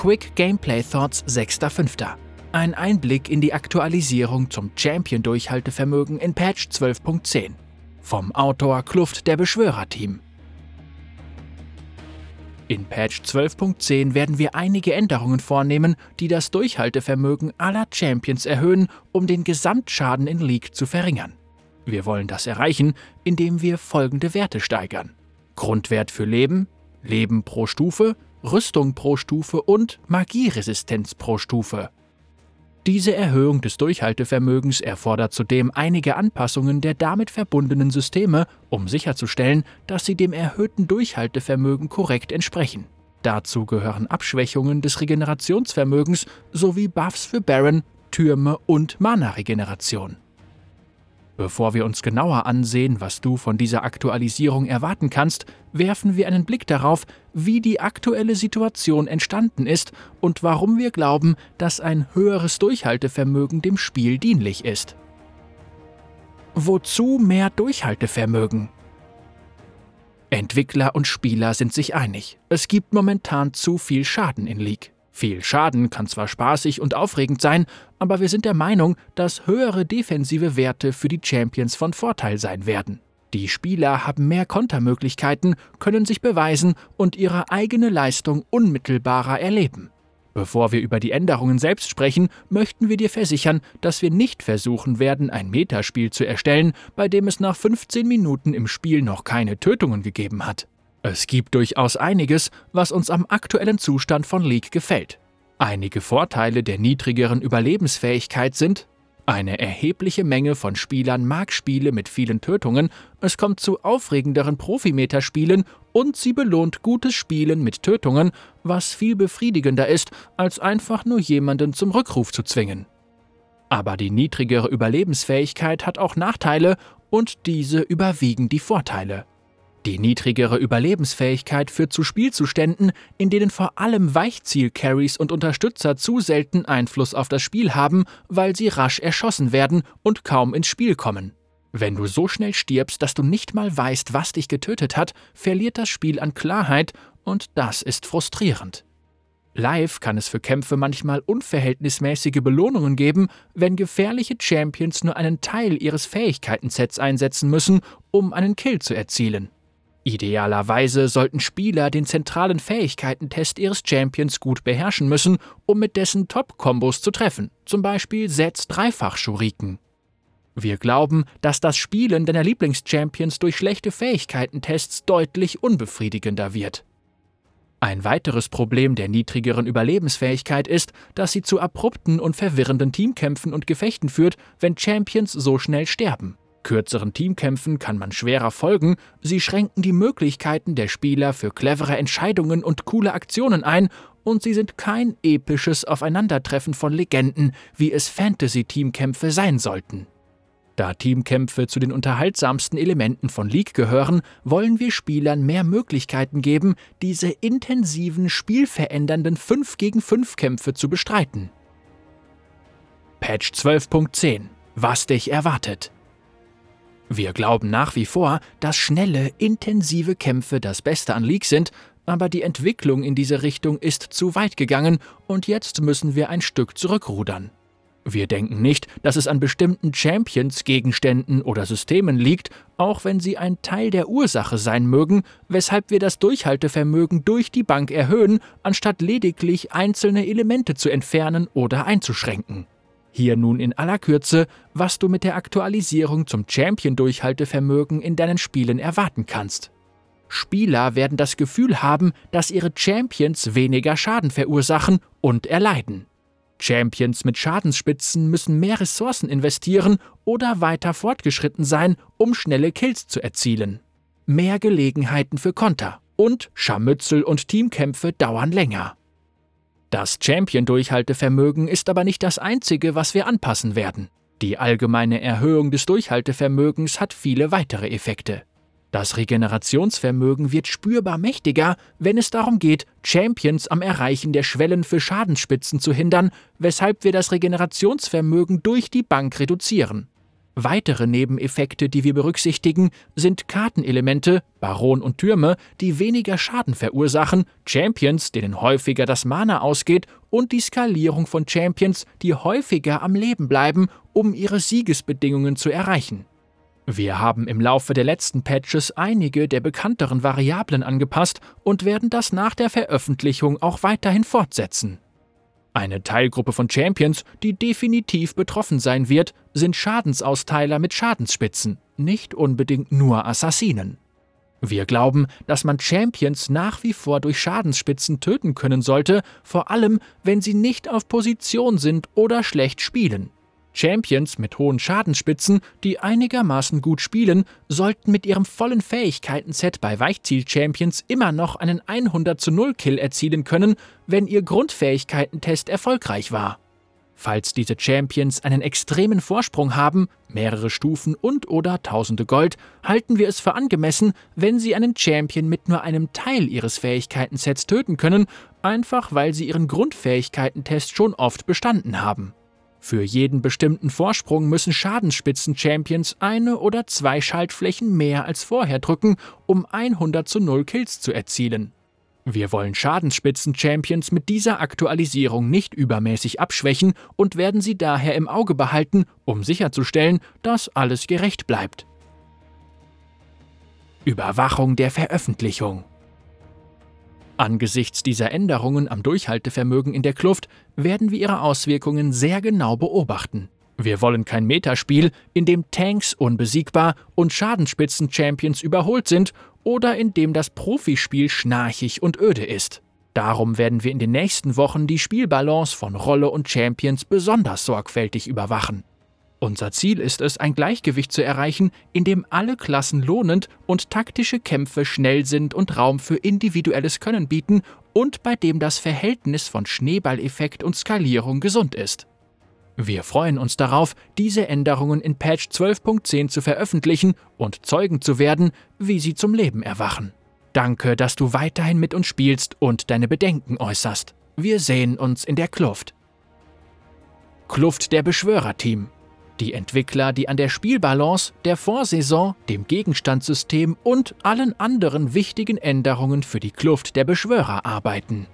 Quick Gameplay Thoughts 6.5. Ein Einblick in die Aktualisierung zum Champion-Durchhaltevermögen in Patch 12.10. Vom Autor Kluft der Beschwörer-Team. In Patch 12.10 werden wir einige Änderungen vornehmen, die das Durchhaltevermögen aller Champions erhöhen, um den Gesamtschaden in League zu verringern. Wir wollen das erreichen, indem wir folgende Werte steigern. Grundwert für Leben, Leben pro Stufe, Rüstung pro Stufe und Magieresistenz pro Stufe. Diese Erhöhung des Durchhaltevermögens erfordert zudem einige Anpassungen der damit verbundenen Systeme, um sicherzustellen, dass sie dem erhöhten Durchhaltevermögen korrekt entsprechen. Dazu gehören Abschwächungen des Regenerationsvermögens sowie Buffs für Baron, Türme und Mana-Regeneration. Bevor wir uns genauer ansehen, was du von dieser Aktualisierung erwarten kannst, werfen wir einen Blick darauf, wie die aktuelle Situation entstanden ist und warum wir glauben, dass ein höheres Durchhaltevermögen dem Spiel dienlich ist. Wozu mehr Durchhaltevermögen? Entwickler und Spieler sind sich einig. Es gibt momentan zu viel Schaden in League. Viel Schaden kann zwar spaßig und aufregend sein, aber wir sind der Meinung, dass höhere defensive Werte für die Champions von Vorteil sein werden. Die Spieler haben mehr Kontermöglichkeiten, können sich beweisen und ihre eigene Leistung unmittelbarer erleben. Bevor wir über die Änderungen selbst sprechen, möchten wir dir versichern, dass wir nicht versuchen werden, ein Metaspiel zu erstellen, bei dem es nach 15 Minuten im Spiel noch keine Tötungen gegeben hat. Es gibt durchaus einiges, was uns am aktuellen Zustand von League gefällt. Einige Vorteile der niedrigeren Überlebensfähigkeit sind eine erhebliche Menge von Spielern mag Spiele mit vielen Tötungen, es kommt zu aufregenderen Profimeterspielen und sie belohnt gutes Spielen mit Tötungen, was viel befriedigender ist, als einfach nur jemanden zum Rückruf zu zwingen. Aber die niedrigere Überlebensfähigkeit hat auch Nachteile und diese überwiegen die Vorteile. Die niedrigere Überlebensfähigkeit führt zu Spielzuständen, in denen vor allem Weichziel-Carries und Unterstützer zu selten Einfluss auf das Spiel haben, weil sie rasch erschossen werden und kaum ins Spiel kommen. Wenn du so schnell stirbst, dass du nicht mal weißt, was dich getötet hat, verliert das Spiel an Klarheit und das ist frustrierend. Live kann es für Kämpfe manchmal unverhältnismäßige Belohnungen geben, wenn gefährliche Champions nur einen Teil ihres Fähigkeitensets einsetzen müssen, um einen Kill zu erzielen. Idealerweise sollten Spieler den zentralen Fähigkeitentest ihres Champions gut beherrschen müssen, um mit dessen Top-Kombos zu treffen, zum Beispiel Sets Dreifach-Schuriken. Wir glauben, dass das Spielen deiner Lieblingschampions durch schlechte Fähigkeitentests deutlich unbefriedigender wird. Ein weiteres Problem der niedrigeren Überlebensfähigkeit ist, dass sie zu abrupten und verwirrenden Teamkämpfen und Gefechten führt, wenn Champions so schnell sterben. Kürzeren Teamkämpfen kann man schwerer folgen, sie schränken die Möglichkeiten der Spieler für clevere Entscheidungen und coole Aktionen ein, und sie sind kein episches Aufeinandertreffen von Legenden, wie es Fantasy-Teamkämpfe sein sollten. Da Teamkämpfe zu den unterhaltsamsten Elementen von League gehören, wollen wir Spielern mehr Möglichkeiten geben, diese intensiven, spielverändernden 5 gegen 5 Kämpfe zu bestreiten. Patch 12.10 Was dich erwartet wir glauben nach wie vor, dass schnelle, intensive Kämpfe das Beste an League sind, aber die Entwicklung in diese Richtung ist zu weit gegangen und jetzt müssen wir ein Stück zurückrudern. Wir denken nicht, dass es an bestimmten Champions, Gegenständen oder Systemen liegt, auch wenn sie ein Teil der Ursache sein mögen, weshalb wir das Durchhaltevermögen durch die Bank erhöhen, anstatt lediglich einzelne Elemente zu entfernen oder einzuschränken. Hier nun in aller Kürze, was du mit der Aktualisierung zum Champion-Durchhaltevermögen in deinen Spielen erwarten kannst. Spieler werden das Gefühl haben, dass ihre Champions weniger Schaden verursachen und erleiden. Champions mit Schadensspitzen müssen mehr Ressourcen investieren oder weiter fortgeschritten sein, um schnelle Kills zu erzielen. Mehr Gelegenheiten für Konter und Scharmützel und Teamkämpfe dauern länger. Das Champion-Durchhaltevermögen ist aber nicht das einzige, was wir anpassen werden. Die allgemeine Erhöhung des Durchhaltevermögens hat viele weitere Effekte. Das Regenerationsvermögen wird spürbar mächtiger, wenn es darum geht, Champions am Erreichen der Schwellen für Schadensspitzen zu hindern, weshalb wir das Regenerationsvermögen durch die Bank reduzieren. Weitere Nebeneffekte, die wir berücksichtigen, sind Kartenelemente, Baron und Türme, die weniger Schaden verursachen, Champions, denen häufiger das Mana ausgeht, und die Skalierung von Champions, die häufiger am Leben bleiben, um ihre Siegesbedingungen zu erreichen. Wir haben im Laufe der letzten Patches einige der bekannteren Variablen angepasst und werden das nach der Veröffentlichung auch weiterhin fortsetzen. Eine Teilgruppe von Champions, die definitiv betroffen sein wird, sind Schadensausteiler mit Schadensspitzen, nicht unbedingt nur Assassinen. Wir glauben, dass man Champions nach wie vor durch Schadensspitzen töten können sollte, vor allem wenn sie nicht auf Position sind oder schlecht spielen. Champions mit hohen Schadensspitzen, die einigermaßen gut spielen, sollten mit ihrem vollen Fähigkeiten-Set bei Weichziel-Champions immer noch einen 100 zu 0 Kill erzielen können, wenn ihr Grundfähigkeitentest erfolgreich war. Falls diese Champions einen extremen Vorsprung haben, mehrere Stufen und oder tausende Gold, halten wir es für angemessen, wenn sie einen Champion mit nur einem Teil ihres Fähigkeitensets töten können, einfach weil sie ihren Grundfähigkeitentest schon oft bestanden haben. Für jeden bestimmten Vorsprung müssen Schadensspitzen-Champions eine oder zwei Schaltflächen mehr als vorher drücken, um 100 zu 0 Kills zu erzielen. Wir wollen Schadensspitzen-Champions mit dieser Aktualisierung nicht übermäßig abschwächen und werden sie daher im Auge behalten, um sicherzustellen, dass alles gerecht bleibt. Überwachung der Veröffentlichung Angesichts dieser Änderungen am Durchhaltevermögen in der Kluft werden wir ihre Auswirkungen sehr genau beobachten. Wir wollen kein Metaspiel, in dem Tanks unbesiegbar und Schadenspitzen-Champions überholt sind oder in dem das Profispiel schnarchig und öde ist. Darum werden wir in den nächsten Wochen die Spielbalance von Rolle und Champions besonders sorgfältig überwachen. Unser Ziel ist es, ein Gleichgewicht zu erreichen, in dem alle Klassen lohnend und taktische Kämpfe schnell sind und Raum für individuelles Können bieten und bei dem das Verhältnis von Schneeballeffekt und Skalierung gesund ist. Wir freuen uns darauf, diese Änderungen in Patch 12.10 zu veröffentlichen und Zeugen zu werden, wie sie zum Leben erwachen. Danke, dass du weiterhin mit uns spielst und deine Bedenken äußerst. Wir sehen uns in der Kluft. Kluft der Beschwörerteam die Entwickler, die an der Spielbalance, der Vorsaison, dem Gegenstandssystem und allen anderen wichtigen Änderungen für die Kluft der Beschwörer arbeiten.